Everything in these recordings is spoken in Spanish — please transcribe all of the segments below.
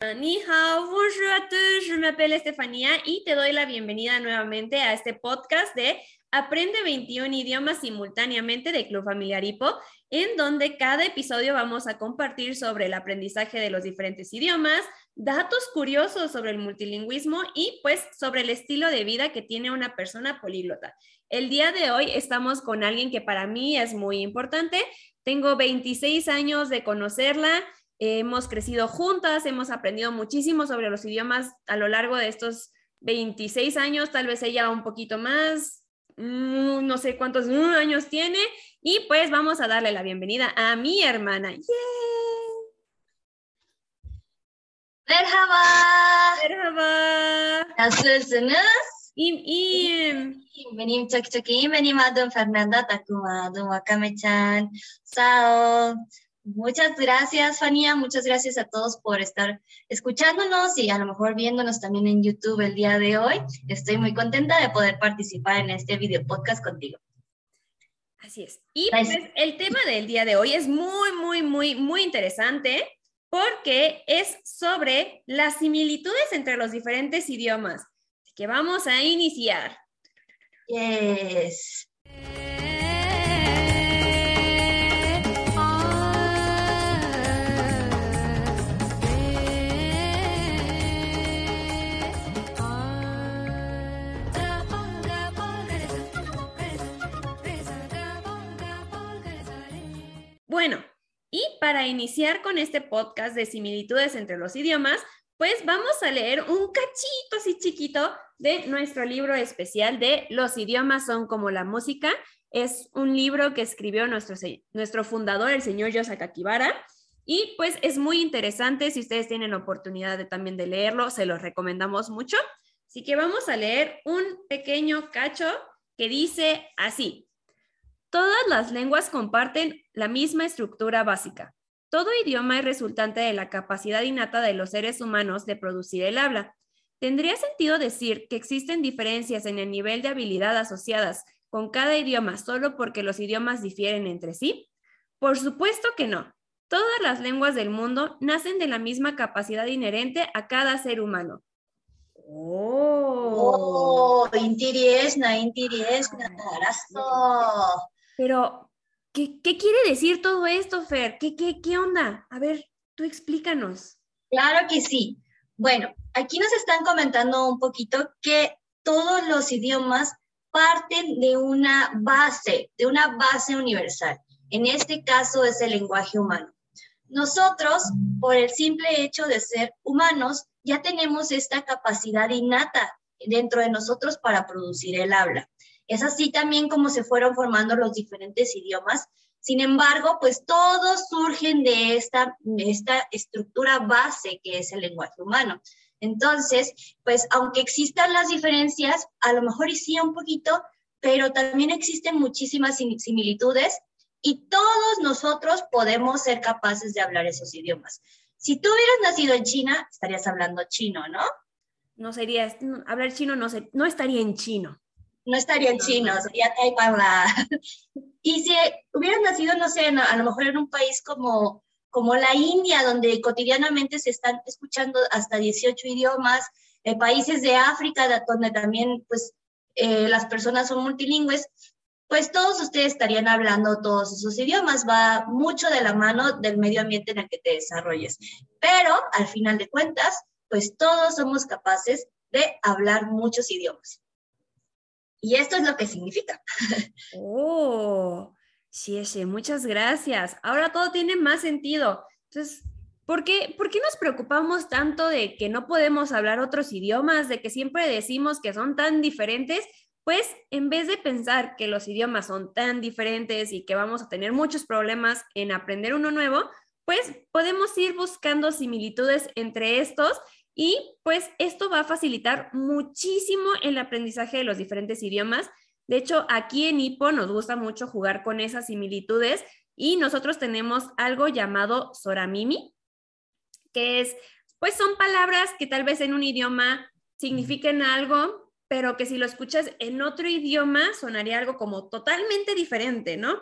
Ni hao, bonjour à tous, je m'appelle Estefanía y te doy la bienvenida nuevamente a este podcast de Aprende 21 idiomas simultáneamente de Club Familiar Hipo, en donde cada episodio vamos a compartir sobre el aprendizaje de los diferentes idiomas, datos curiosos sobre el multilingüismo y pues sobre el estilo de vida que tiene una persona políglota. El día de hoy estamos con alguien que para mí es muy importante. Tengo 26 años de conocerla hemos crecido juntas, hemos aprendido muchísimo sobre los idiomas a lo largo de estos 26 años, tal vez ella un poquito más, mm, no sé cuántos mm, años tiene, y pues vamos a darle la bienvenida a mi hermana. ¡Yay! Merhaba. Merhaba. Nasılsınız? İyiyim, iyiyim. Benim çok çok iyiyim. Benim adım Fernanda Takuma. Adım Wakame-chan. Sao. Muchas gracias, Fania. Muchas gracias a todos por estar escuchándonos y a lo mejor viéndonos también en YouTube el día de hoy. Estoy muy contenta de poder participar en este video podcast contigo. Así es. Y pues, el tema del día de hoy es muy, muy, muy, muy interesante porque es sobre las similitudes entre los diferentes idiomas. Así que vamos a iniciar. Yes. Bueno, y para iniciar con este podcast de similitudes entre los idiomas, pues vamos a leer un cachito así chiquito de nuestro libro especial de Los idiomas son como la música. Es un libro que escribió nuestro, nuestro fundador, el señor Yosaka Kibara. Y pues es muy interesante, si ustedes tienen oportunidad de también de leerlo, se los recomendamos mucho. Así que vamos a leer un pequeño cacho que dice así. Todas las lenguas comparten la misma estructura básica. Todo idioma es resultante de la capacidad innata de los seres humanos de producir el habla. ¿Tendría sentido decir que existen diferencias en el nivel de habilidad asociadas con cada idioma solo porque los idiomas difieren entre sí? Por supuesto que no. Todas las lenguas del mundo nacen de la misma capacidad inherente a cada ser humano. ¡Oh! oh interesante, interesante. Pero, ¿qué, quiere decir todo esto, Fer? ¿Qué, qué, ¿Qué onda? A ver, tú explícanos. Claro que sí. Bueno, aquí nos están comentando un poquito que todos los idiomas parten de una base, de una base universal. En este caso es el lenguaje humano. Nosotros, por el simple hecho de ser humanos, ya tenemos esta capacidad innata dentro de nosotros para producir el habla. Es así también como se fueron formando los diferentes idiomas. Sin embargo, pues todos surgen de esta, esta estructura base que es el lenguaje humano. Entonces, pues aunque existan las diferencias, a lo mejor sí un poquito, pero también existen muchísimas similitudes y todos nosotros podemos ser capaces de hablar esos idiomas. Si tú hubieras nacido en China, estarías hablando chino, ¿no? No sería, hablar chino no, no estaría en chino no estaría en chino, sería Taipava. Y si hubieras nacido, no sé, a lo mejor en un país como, como la India, donde cotidianamente se están escuchando hasta 18 idiomas, eh, países de África, donde también pues, eh, las personas son multilingües, pues todos ustedes estarían hablando todos esos idiomas. Va mucho de la mano del medio ambiente en el que te desarrolles. Pero al final de cuentas, pues todos somos capaces de hablar muchos idiomas. Y esto es lo que significa. Oh, sí, sí, muchas gracias. Ahora todo tiene más sentido. Entonces, ¿por qué, ¿por qué nos preocupamos tanto de que no podemos hablar otros idiomas, de que siempre decimos que son tan diferentes? Pues en vez de pensar que los idiomas son tan diferentes y que vamos a tener muchos problemas en aprender uno nuevo, pues podemos ir buscando similitudes entre estos y pues esto va a facilitar muchísimo el aprendizaje de los diferentes idiomas. De hecho, aquí en IPO nos gusta mucho jugar con esas similitudes y nosotros tenemos algo llamado Soramimi, que es, pues son palabras que tal vez en un idioma signifiquen algo, pero que si lo escuchas en otro idioma sonaría algo como totalmente diferente, ¿no?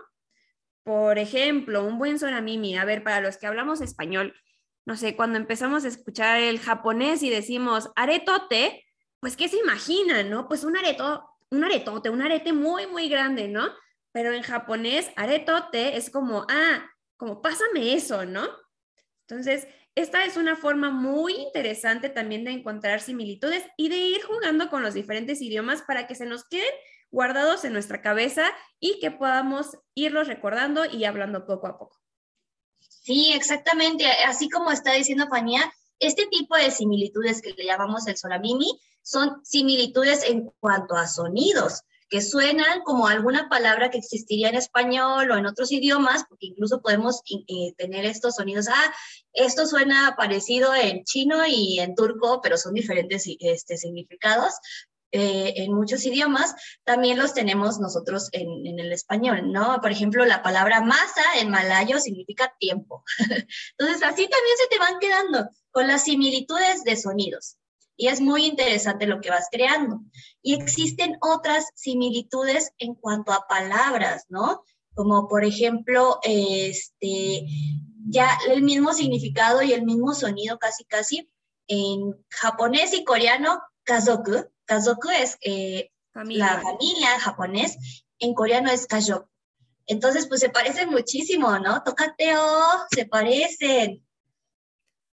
Por ejemplo, un buen Soramimi, a ver, para los que hablamos español, no sé, cuando empezamos a escuchar el japonés y decimos aretote, pues ¿qué se imaginan, no? Pues un areto, un aretote, un arete muy, muy grande, ¿no? Pero en japonés, aretote es como, ah, como pásame eso, ¿no? Entonces, esta es una forma muy interesante también de encontrar similitudes y de ir jugando con los diferentes idiomas para que se nos queden guardados en nuestra cabeza y que podamos irlos recordando y hablando poco a poco. Sí, exactamente. Así como está diciendo Fania, este tipo de similitudes que le llamamos el solamimi son similitudes en cuanto a sonidos que suenan como alguna palabra que existiría en español o en otros idiomas, porque incluso podemos eh, tener estos sonidos, ah, esto suena parecido en chino y en turco, pero son diferentes este, significados. Eh, en muchos idiomas, también los tenemos nosotros en, en, el español, ¿no? Por ejemplo, la palabra masa en malayo significa tiempo. Entonces, así también se te van quedando con las similitudes de sonidos y es muy interesante lo que vas creando. Y existen otras similitudes en cuanto a palabras, ¿no? Como por ejemplo, este, ya el mismo significado y el mismo sonido casi casi en japonés y coreano, kazoku. Kazoku es eh, la familia en japonés, en coreano es kajoku. Entonces, pues se parecen muchísimo, ¿no? Tocateo, se parecen.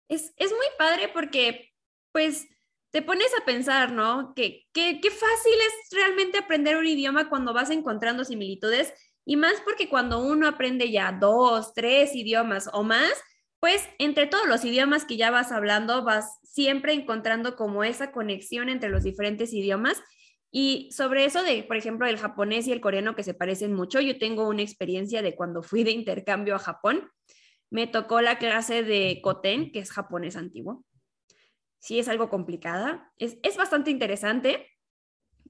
Es, es muy padre porque, pues, te pones a pensar, ¿no? Que, qué fácil es realmente aprender un idioma cuando vas encontrando similitudes y más porque cuando uno aprende ya dos, tres idiomas o más, pues entre todos los idiomas que ya vas hablando, vas siempre encontrando como esa conexión entre los diferentes idiomas. Y sobre eso de, por ejemplo, el japonés y el coreano que se parecen mucho, yo tengo una experiencia de cuando fui de intercambio a Japón. Me tocó la clase de Koten, que es japonés antiguo sí es algo complicada. Es, bastante interesante,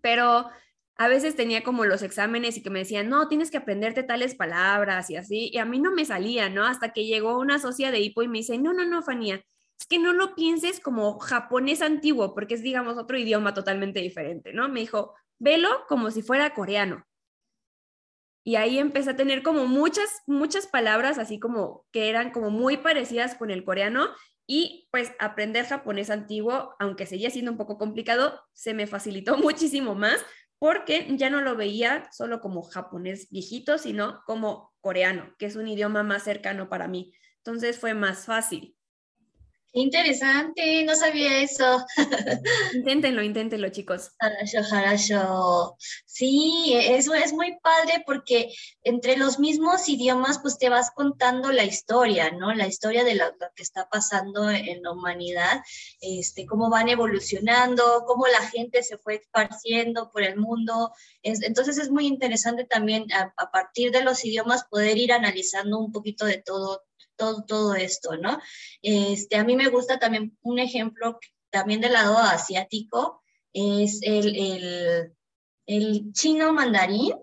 pero a veces tenía como los exámenes y que me decían, no, tienes que aprenderte tales palabras y así, y a mí no me salía, ¿no? Hasta que llegó una socia de Hipo y me dice, no, no, no, Fanía, es que no lo pienses como japonés antiguo, porque es, digamos, otro idioma totalmente diferente, ¿no? Me dijo, velo como si fuera coreano. Y ahí empecé a tener como muchas, muchas palabras así como que eran como muy parecidas con el coreano y pues aprender japonés antiguo, aunque seguía siendo un poco complicado, se me facilitó muchísimo más porque ya no lo veía solo como japonés viejito, sino como coreano, que es un idioma más cercano para mí. Entonces fue más fácil. Interesante, no sabía eso. inténtenlo, inténtenlo, chicos. Sí, eso es muy padre porque entre los mismos idiomas, pues te vas contando la historia, ¿no? La historia de lo, que está pasando en la humanidad, este, cómo van evolucionando, cómo la gente se fue esparciendo por el mundo. entonces es muy interesante también a, a partir de los idiomas poder ir analizando un poquito de todo todo, todo esto, ¿no? Este, a mí me gusta también un ejemplo también del lado asiático, es el, el, chino mandarín,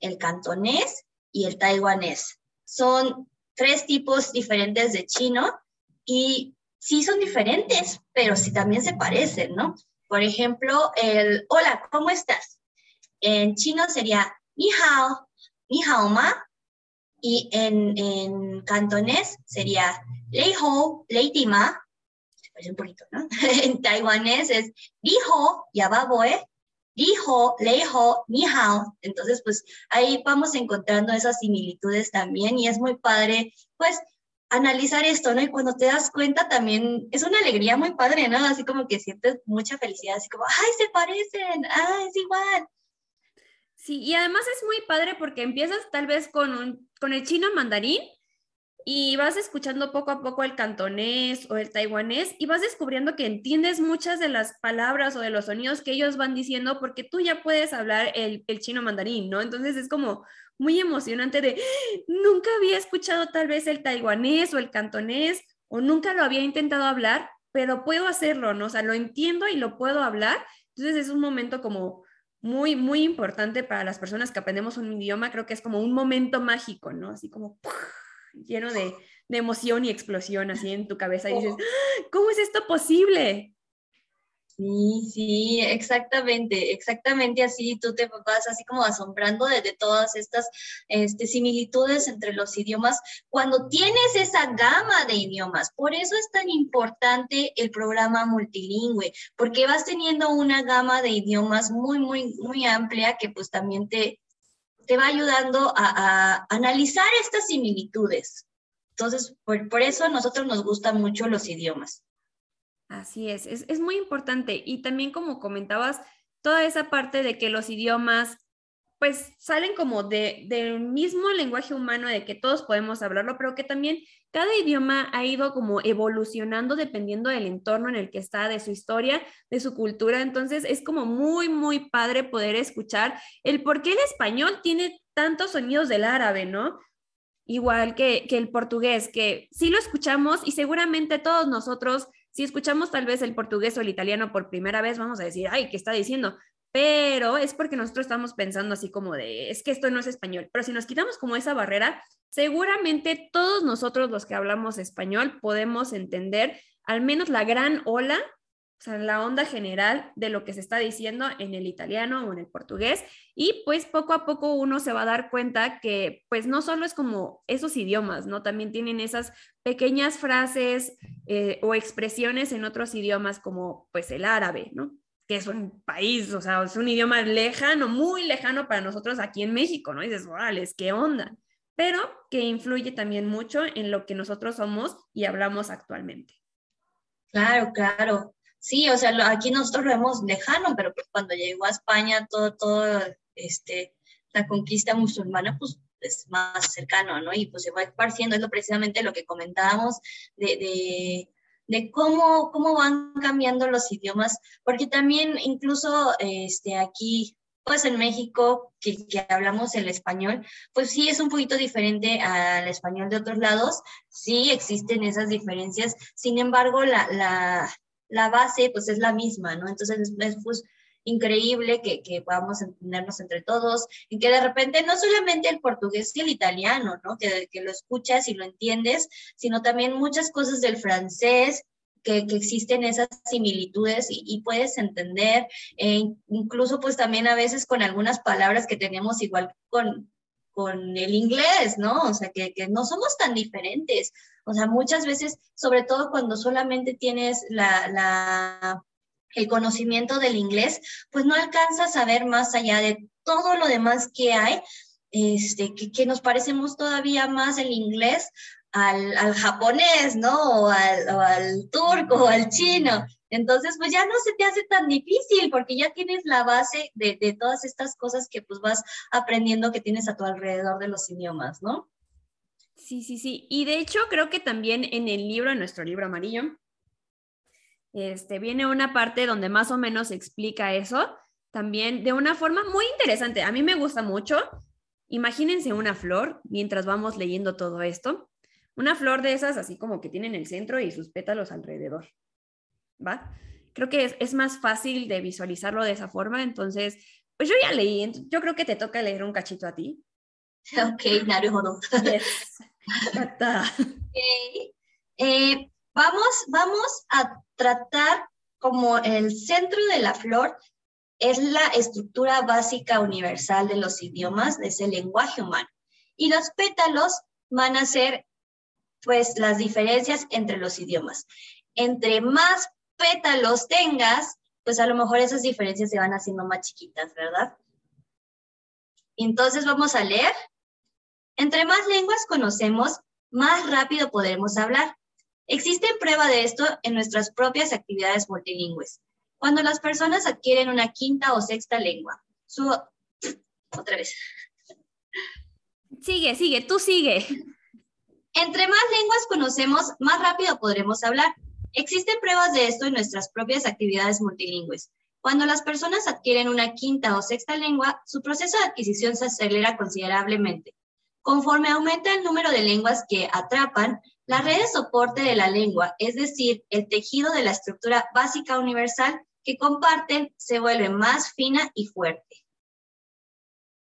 el cantonés y el taiwanés. Son tres tipos diferentes de chino y sí son diferentes, pero sí también se parecen, ¿no? Por ejemplo, el hola, ¿cómo estás? En chino sería ni hao, ni hao ma, y en, en cantonés sería Lei Ho, Lei Tima, se parece un poquito, ¿no? en taiwanés es Di Ho, Yababoe, Di Ho, Lei Ho, Ni Hao. Entonces, pues ahí vamos encontrando esas similitudes también y es muy padre, pues, analizar esto, ¿no? Y cuando te das cuenta también es una alegría muy padre, ¿no? Así como que sientes mucha felicidad, así como, ¡ay, se parecen! ¡ay, es igual! Sí, y además es muy padre porque empiezas tal vez con, un, con el chino mandarín y vas escuchando poco a poco el cantonés o el taiwanés y vas descubriendo que entiendes muchas de las palabras o de los sonidos que ellos van diciendo porque tú ya puedes hablar el, el chino mandarín, ¿no? Entonces es como muy emocionante de, nunca había escuchado tal vez el taiwanés o el cantonés o nunca lo había intentado hablar, pero puedo hacerlo, ¿no? O sea, lo entiendo y lo puedo hablar. Entonces es un momento como muy, muy importante para las personas que aprendemos un idioma, creo que es como un momento mágico, ¿no? Así como lleno de, de, emoción y explosión así en tu cabeza y dices, ¡Ah! ¿cómo es esto posible? Sí, sí, exactamente, exactamente así. Tú te vas así como asombrando de, todas estas este, similitudes entre los idiomas cuando tienes esa gama de idiomas. Por eso es tan importante el programa multilingüe, porque vas teniendo una gama de idiomas muy, muy, muy amplia que pues también te, te va ayudando a, analizar estas similitudes. Entonces, por, por eso a nosotros nos gustan mucho los idiomas. Así es, es, muy importante. Y también como comentabas, toda esa parte de que los idiomas pues salen como de, del mismo lenguaje humano, de que todos podemos hablarlo, pero que también cada idioma ha ido como evolucionando dependiendo del entorno en el que está, de su historia, de su cultura. Entonces es como muy, muy padre poder escuchar el por qué el español tiene tantos sonidos del árabe, ¿no? Igual que, que el portugués, que sí lo escuchamos y seguramente todos nosotros si escuchamos tal vez el portugués o el italiano por primera vez, vamos a decir, ay, ¿qué está diciendo? Pero es porque nosotros estamos pensando así como de, es que esto no es español. Pero si nos quitamos como esa barrera, seguramente todos nosotros los que hablamos español podemos entender al menos la gran ola o sea, la onda general de lo que se está diciendo en el italiano o en el portugués. Y pues poco a poco uno se va a dar cuenta que pues no solo es como esos idiomas, ¿no? También tienen esas pequeñas frases eh, o expresiones en otros idiomas como pues el árabe, ¿no? Que es un país, o sea, es un idioma lejano, muy lejano para nosotros aquí en México, ¿no? Y dices, órale, ¿qué onda? Pero que influye también mucho en lo que nosotros somos y hablamos actualmente. Claro, claro. Sí, o sea, aquí nosotros lo vemos lejano, pero pues cuando llegó a España todo, todo, este, la conquista musulmana, pues es más cercano, ¿no? Y pues se va esparciendo, es lo, precisamente lo que comentábamos de, de, cómo, cómo van cambiando los idiomas, porque también incluso este, aquí, pues en México, que, que, hablamos el español, pues sí es un poquito diferente al español de otros lados, sí existen esas diferencias, sin embargo, la, la, la base pues es la misma, ¿no? Entonces es, pues, increíble que, que, podamos entendernos entre todos y que de repente no solamente el portugués y el italiano, ¿no? Que, que lo escuchas y lo entiendes, sino también muchas cosas del francés, que, que, existen esas similitudes y, puedes entender, e incluso pues también a veces con algunas palabras que tenemos igual con, con el inglés, ¿no? O sea, que, que, no somos tan diferentes. O sea, muchas veces, sobre todo cuando solamente tienes la, el conocimiento del inglés, pues no alcanzas a ver más allá de todo lo demás que hay, este, que, nos parecemos todavía más el inglés al, al japonés, ¿no? O al, al turco o al chino. Entonces, pues ya no se te hace tan difícil porque ya tienes la base de, de, todas estas cosas que pues vas aprendiendo que tienes a tu alrededor de los idiomas, ¿no? Sí, sí, sí. Y de hecho creo que también en el libro, en nuestro libro amarillo, este, viene una parte donde más o menos explica eso, también de una forma muy interesante. A mí me gusta mucho. Imagínense una flor mientras vamos leyendo todo esto. Una flor de esas así como que tienen el centro y sus pétalos alrededor. ¿Va? Creo que es, más fácil de visualizarlo de esa forma. Entonces, pues yo ya leí. Yo creo que te toca leer un cachito a ti. Ok, naruhodo. Yes. Eh, vamos, vamos a tratar como el centro de la flor es la estructura básica universal de los idiomas, de ese lenguaje humano. Y los pétalos van a ser pues las diferencias entre los idiomas. Entre más pétalos tengas, pues a lo mejor esas diferencias se van haciendo más chiquitas, ¿verdad? Entonces vamos a leer. Entre más lenguas conocemos, más rápido podremos hablar. Existe prueba de esto en nuestras propias actividades multilingües. Cuando las personas adquieren una quinta o sexta lengua, su... Otra vez. Sigue, sigue, tú sigue. Entre más lenguas conocemos, más rápido podremos hablar. Existen pruebas de esto en nuestras propias actividades multilingües. Cuando las personas adquieren una quinta o sexta lengua, su proceso de adquisición se acelera considerablemente. Conforme aumenta el número de lenguas que atrapan, la red de soporte de la lengua, es decir, el tejido de la estructura básica universal que comparten, se vuelve más fina y fuerte.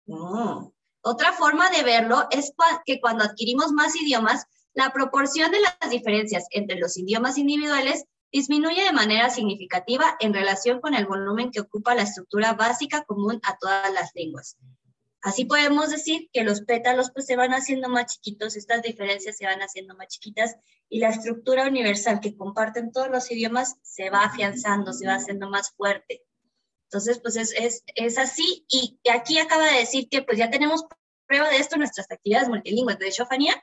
Oh. Otra forma de verlo es que cuando adquirimos más idiomas, la proporción de las diferencias entre los idiomas individuales disminuye de manera significativa en relación con el volumen que ocupa la estructura básica común a todas las lenguas. Así podemos decir que los pétalos pues, se van haciendo más chiquitos, estas diferencias se van haciendo más chiquitas y la estructura universal que comparten todos los idiomas se va afianzando, se va haciendo más fuerte. Entonces, pues es, es, es así. Y aquí acaba de decir que pues ya tenemos prueba de esto en nuestras actividades multilingües. ¿De hecho, Fania?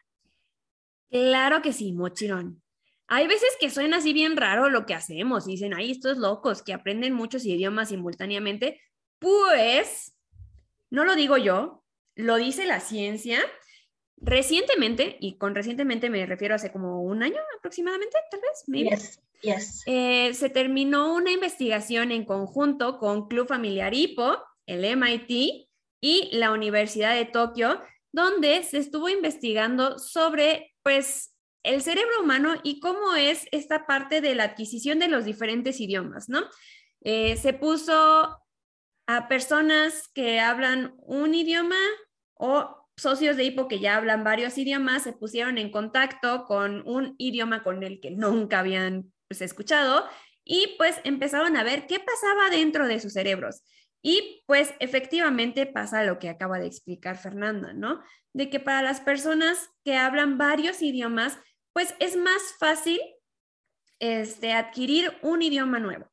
Claro que sí, Mochirón. Hay veces que suena así bien raro lo que hacemos. Dicen, ay, estos locos que aprenden muchos idiomas simultáneamente. Pues no lo digo yo, lo dice la ciencia. Recientemente, y con recientemente me refiero a hace como un año aproximadamente, tal vez, eh, se terminó una investigación en conjunto con Club Familiar Hippo, el MIT y la Universidad de Tokio, donde se estuvo investigando sobre, pues, el cerebro humano y cómo es esta parte de la adquisición de los diferentes idiomas, ¿no? Eh, se puso personas que hablan un idioma o socios de hipo que ya hablan varios idiomas se pusieron en contacto con un idioma con el que nunca habían pues, escuchado y pues empezaron a ver qué pasaba dentro de sus cerebros. Y pues efectivamente pasa lo que acaba de explicar Fernanda, ¿no? De que para las personas que hablan varios idiomas, pues es más fácil este, adquirir un idioma nuevo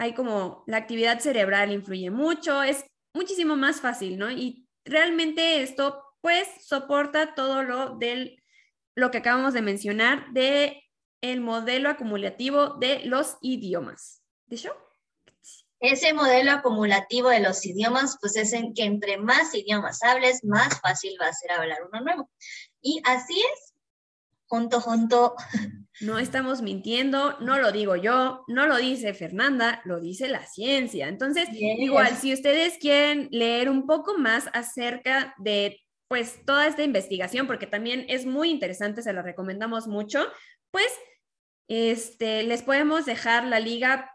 hay como la actividad cerebral influye mucho, es muchísimo más fácil, ¿no? Y realmente esto pues soporta todo lo del lo que acabamos de mencionar de el modelo acumulativo de los idiomas. ¿De? Ese modelo acumulativo de los idiomas, pues es en que entre más idiomas hables, más fácil va a ser hablar uno nuevo. Y así es, junto, junto. No estamos mintiendo, no lo digo yo, no lo dice Fernanda, lo dice la ciencia. Entonces, igual, si ustedes quieren leer un poco más acerca de pues toda esta investigación, porque también es muy interesante, se la recomendamos mucho, pues este, les podemos dejar la liga,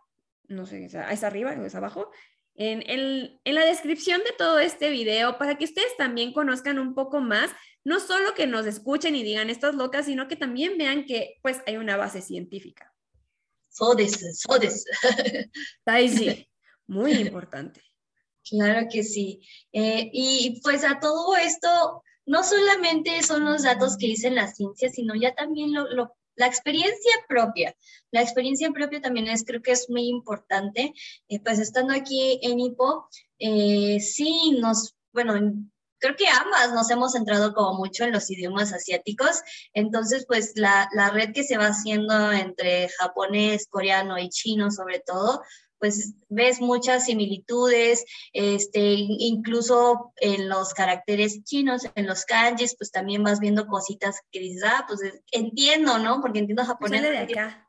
no sé, ¿es arriba o es abajo? En, en la descripción de todo este video para que ustedes también conozcan un poco más no solo que nos escuchen y digan estas locas, sino que también vean que pues hay una base científica. Sodes, sodes. sí, muy importante. Claro que sí. Eh, y pues a todo esto, no solamente son los datos que dicen la ciencia, sino ya también lo, la experiencia propia. La experiencia propia también es, creo que es muy importante. Eh, pues estando aquí en HIPO, eh, sí nos, bueno, creo que ambas nos hemos centrado como mucho en los idiomas asiáticos, entonces pues la, la red que se va haciendo entre japonés, coreano y chino sobre todo, pues ves muchas similitudes, este, incluso en los caracteres chinos, en los kanjis, pues también vas viendo cositas que dices, ah, pues entiendo, ¿no? Porque entiendo japonés. de acá.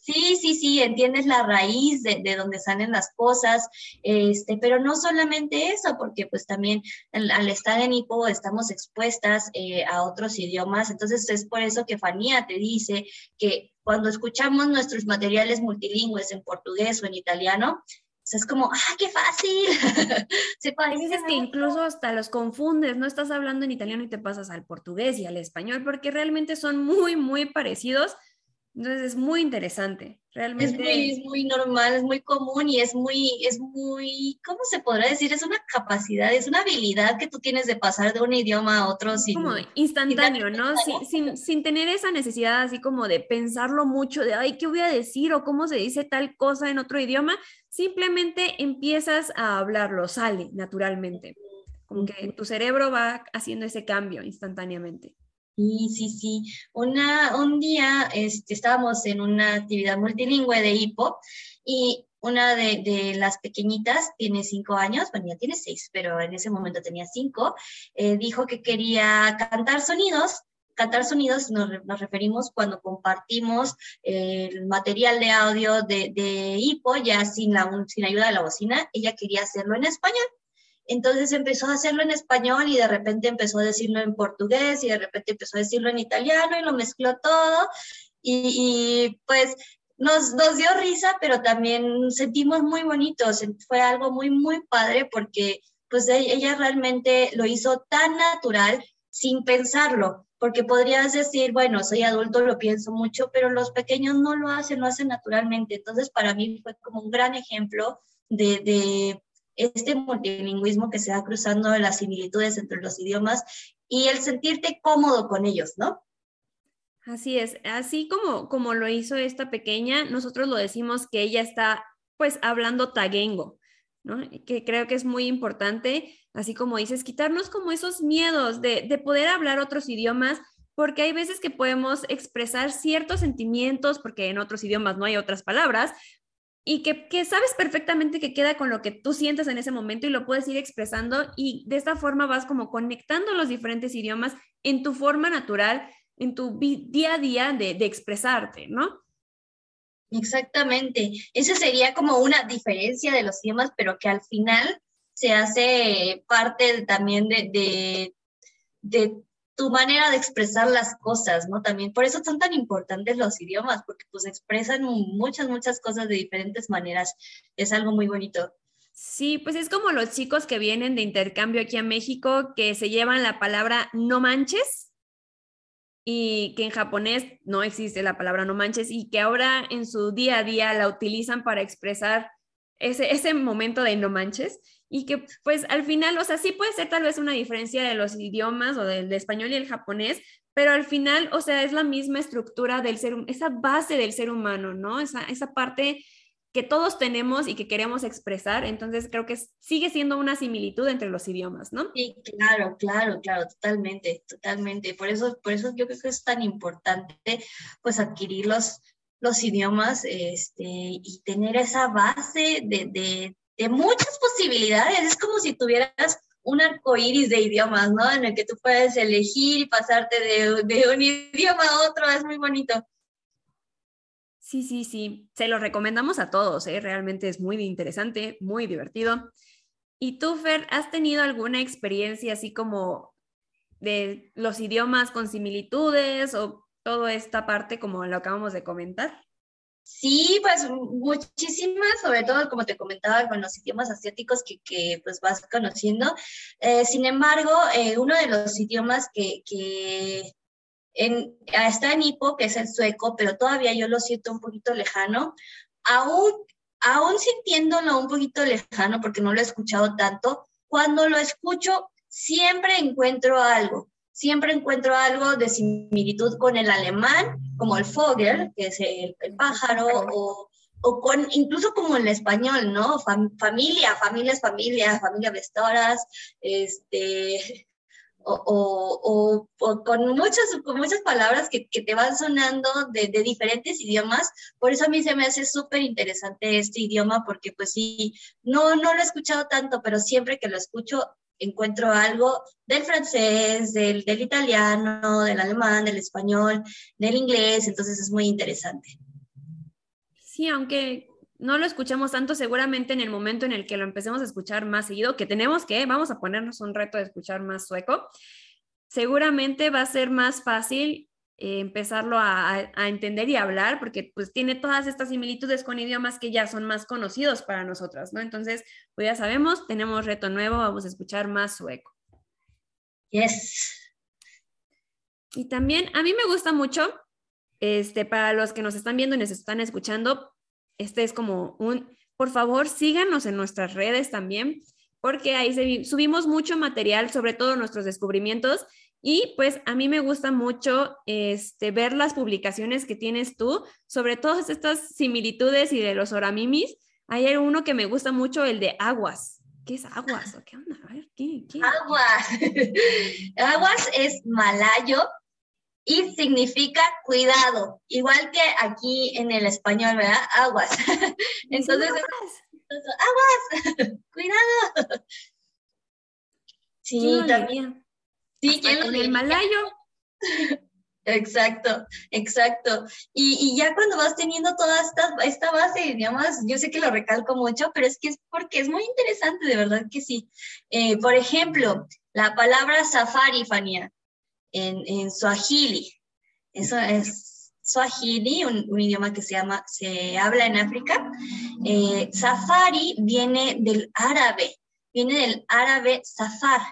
Sí, sí, sí, entiendes la raíz de, de, donde salen las cosas, este, pero no solamente eso, porque pues también al, estar en hipo estamos expuestas eh, a otros idiomas, entonces es por eso que Fanía te dice que cuando escuchamos nuestros materiales multilingües en portugués o en italiano, pues es como, ¡ah, qué fácil! Se dices que incluso hasta los confundes, no estás hablando en italiano y te pasas al portugués y al español, porque realmente son muy, muy parecidos entonces es muy interesante, realmente. Es muy, normal, es muy común y es muy, es muy, ¿cómo se podrá decir? Es una capacidad, es una habilidad que tú tienes de pasar de un idioma a otro. Sin, como instantáneo, ¿no? Sin, sin, tener esa necesidad así como de pensarlo mucho, de, ay, ¿qué voy a decir? o cómo se dice tal cosa en otro idioma. Simplemente empiezas a hablarlo, sale naturalmente. Como que tu cerebro va haciendo ese cambio instantáneamente. Sí, sí, sí. Una, un día este, estábamos en una actividad multilingüe de hipo y una de, las pequeñitas tiene cinco años, bueno, ya tiene seis, pero en ese momento tenía cinco, eh, dijo que quería cantar sonidos. Cantar sonidos nos, nos referimos cuando compartimos el material de audio de, de hipo, ya sin, la, sin ayuda de la bocina, ella quería hacerlo en español. Entonces empezó a hacerlo en español y de repente empezó a decirlo en portugués y de repente empezó a decirlo en italiano y lo mezcló todo. Y, pues nos, nos, dio risa, pero también sentimos muy bonitos. Fue algo muy, muy padre porque pues e, ella realmente lo hizo tan natural sin pensarlo. porque podrías decir, bueno, soy adulto, lo pienso mucho, pero los pequeños no lo hacen, lo hacen naturalmente. Entonces, para mí fue como un gran ejemplo de, de este multilingüismo que se va cruzando de las similitudes entre los idiomas y el sentirte cómodo con ellos, ¿no? Así es, así como, como lo hizo esta pequeña, nosotros lo decimos que ella está pues hablando taguengo, ¿no? Que creo que es muy importante, así como dices, quitarnos como esos miedos de, de poder hablar otros idiomas, porque hay veces que podemos expresar ciertos sentimientos, porque en otros idiomas no hay otras palabras, y que, que, sabes perfectamente que queda con lo que tú sientes en ese momento y lo puedes ir expresando y de esta forma vas como conectando los diferentes idiomas en tu forma natural en tu día a día de, de expresarte, ¿no? Exactamente. Esa sería como una diferencia de los idiomas, pero que al final se hace parte también de, de, de, tu manera de expresar las cosas, ¿no? También por eso son tan importantes los idiomas, porque pues expresan muchas, muchas cosas de diferentes maneras. Es algo muy bonito. Sí, pues es como los chicos que vienen de intercambio aquí a México, que se llevan la palabra no manches y que en japonés no existe la palabra no manches y que ahora en su día a día la utilizan para expresar ese, ese momento de no manches y que pues al final, o sea, sí puede ser tal vez una diferencia de los idiomas o del español y el japonés, pero al final, o sea, es la misma estructura del ser, esa base del ser humano, ¿no? Esa, esa parte que todos tenemos y que queremos expresar. Entonces creo que sigue siendo una similitud entre los idiomas, ¿no? Sí, claro, claro, claro, totalmente, totalmente. Por eso, por eso yo creo que es tan importante pues adquirir los, idiomas este, y tener esa base de, de, de muchas posibilidades. Es como si tuvieras un arco iris de idiomas, ¿no? En el que tú puedes elegir y pasarte de, de un idioma a otro. Es muy bonito. Sí, sí, sí. Se lo recomendamos a todos, ¿eh? realmente es muy interesante, muy divertido. ¿Y tú, Fer, has tenido alguna experiencia así como de los idiomas con similitudes o toda esta parte como lo acabamos de comentar? Sí, pues muchísimas, sobre todo como te comentaba con los idiomas asiáticos que, que pues vas conociendo. Eh, sin embargo, eh, uno de los idiomas que, que en, está en hipo, que es el sueco, pero todavía yo lo siento un poquito lejano. Aún, aún sintiéndolo un poquito lejano, porque no lo he escuchado tanto, cuando lo escucho siempre encuentro algo. Siempre encuentro algo de similitud con el alemán, como el Vogel, que es el, pájaro, o, o, con incluso como el español, ¿no? familia, familia es familia, familia vestoras, este, o, con, muchas, con muchas palabras que, te van sonando de, diferentes idiomas. Por eso a mí se me hace súper interesante este idioma, porque pues sí, no, no lo he escuchado tanto, pero siempre que lo escucho encuentro algo del francés, del, del italiano, del alemán, del español, del inglés, entonces es muy interesante. Sí, aunque no lo escuchamos tanto, seguramente en el momento en el que lo empecemos a escuchar más seguido, que tenemos que, vamos a ponernos un reto de escuchar más sueco, seguramente va a ser más fácil eh, empezarlo a, entender y hablar, porque pues tiene todas estas similitudes con idiomas que ya son más conocidos para nosotras, ¿no? Entonces, pues ya sabemos, tenemos reto nuevo, vamos a escuchar más sueco. Yes. Y también a mí me gusta mucho, este, para los que nos están viendo y nos están escuchando, este es como un, por favor, síganos en nuestras redes también, porque ahí subimos mucho material, sobre todo nuestros descubrimientos. Y pues a mí me gusta mucho este, ver las publicaciones que tienes tú sobre todas estas similitudes y de los oramimis. Hay uno que me gusta mucho, el de aguas. ¿Qué es aguas? ¿O qué onda? A ver, ¿qué, qué? Aguas. aguas es malayo y significa cuidado, igual que aquí en el español, ¿verdad? Aguas. Entonces, aguas, cuidado. Sí, también. Sí, en el malayo. Exacto, exacto. Y, y, ya cuando vas teniendo toda esta, esta base idiomas, yo sé que lo recalco mucho, pero es que es porque es muy interesante, de verdad que sí. Eh, por ejemplo, la palabra safari, Fania, en, en Swahili. Eso es Swahili, un, idioma que se, llama, se habla en África. Eh, safari viene del árabe, viene del árabe safar,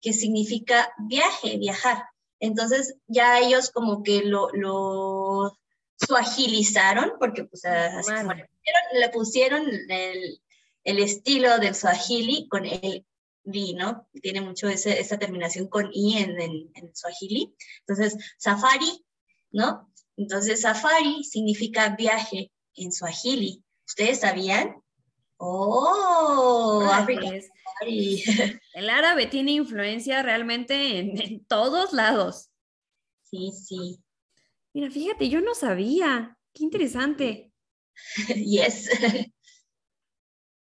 que significa viaje, viajar. Entonces ya ellos como que lo, lo suagilizaron, porque pues así como le pusieron, el, el, estilo del suajili con el vi, ¿no? Tiene mucho ese, esa terminación con i en, en, en suajili. Entonces, safari, ¿no? Entonces, safari significa viaje en suajili. ¿Ustedes sabían? Oh, El árabe tiene influencia realmente en, todos lados. Sí, sí. Mira, fíjate, yo no sabía. Qué interesante. Yes.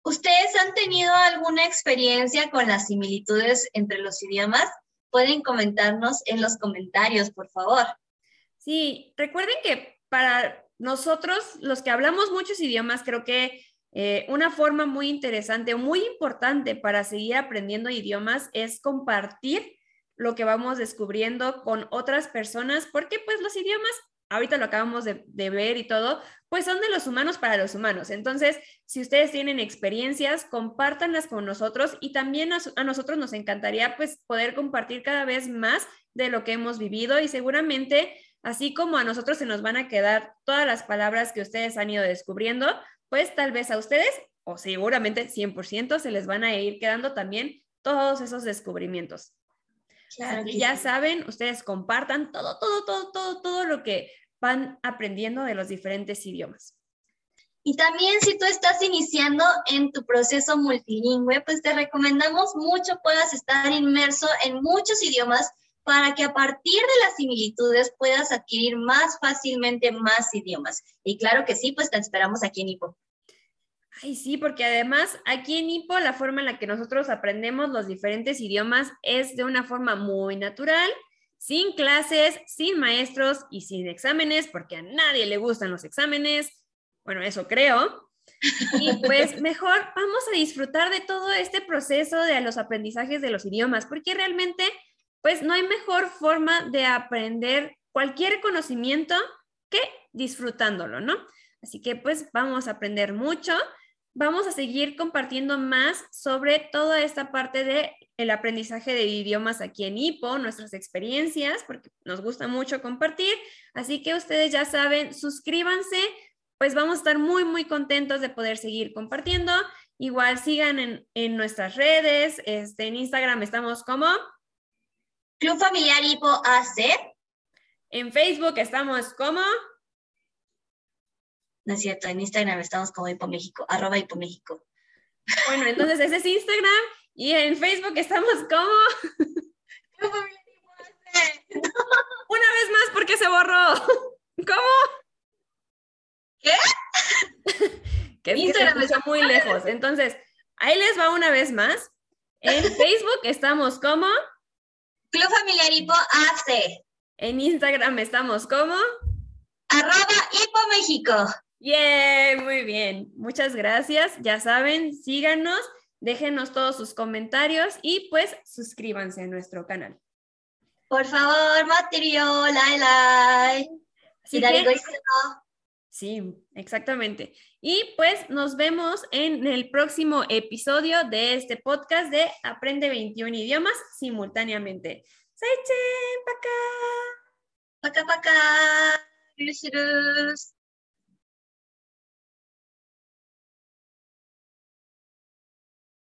¿Ustedes han tenido alguna experiencia con las similitudes entre los idiomas? Pueden comentarnos en los comentarios, por favor. Sí, recuerden que para nosotros, los que hablamos muchos idiomas, creo que eh, una forma muy interesante, muy importante para seguir aprendiendo idiomas es compartir lo que vamos descubriendo con otras personas, porque pues los idiomas, ahorita lo acabamos de, ver y todo, pues son de los humanos para los humanos. Entonces, si ustedes tienen experiencias, compártanlas con nosotros y también a, a nosotros nos encantaría pues poder compartir cada vez más de lo que hemos vivido y seguramente, así como a nosotros se nos van a quedar todas las palabras que ustedes han ido descubriendo, pues tal vez a ustedes, o seguramente 100%, se les van a ir quedando también todos esos descubrimientos. Claro ya saben, ustedes compartan todo, todo, todo, todo, todo lo que van aprendiendo de los diferentes idiomas. Y también si tú estás iniciando en tu proceso multilingüe, pues te recomendamos mucho puedas estar inmerso en muchos idiomas para que a partir de las similitudes puedas adquirir más fácilmente más idiomas. Y claro que sí, pues te esperamos aquí en IPO. Ay, sí, porque además aquí en IPO la forma en la que nosotros aprendemos los diferentes idiomas es de una forma muy natural, sin clases, sin maestros y sin exámenes, porque a nadie le gustan los exámenes. Bueno, eso creo. Y pues mejor vamos a disfrutar de todo este proceso de los aprendizajes de los idiomas, porque realmente pues no hay mejor forma de aprender cualquier conocimiento que disfrutándolo, ¿no? Así que pues vamos a aprender mucho. Vamos a seguir compartiendo más sobre toda esta parte de el aprendizaje de idiomas aquí en IPO, nuestras experiencias, porque nos gusta mucho compartir. Así que ustedes ya saben, suscríbanse, pues vamos a estar muy, muy contentos de poder seguir compartiendo. Igual sigan en, en nuestras redes, este, en Instagram estamos como Club Familiar Hipo AC. En Facebook estamos como. No es cierto, en Instagram estamos como Hipo México, arroba Hipo México. Bueno, entonces ese es Instagram y en Facebook estamos como. Club Familiar Hipo AC. Una vez más porque se borró. ¿Cómo? ¿Qué? que Instagram está muy lejos. Entonces, ahí les va una vez más. En Facebook estamos como Club Familiar Hipo AC. En Instagram estamos como arroba Hipo México. Yeah, muy bien. Muchas gracias. Ya saben, síganos, déjenos todos sus comentarios y pues suscríbanse a nuestro canal. Por favor, material, like, like. y Sí, exactamente. Y pues nos vemos en el próximo episodio de este podcast de Aprende 21 idiomas simultáneamente. Saichen, paca. Paca, paca.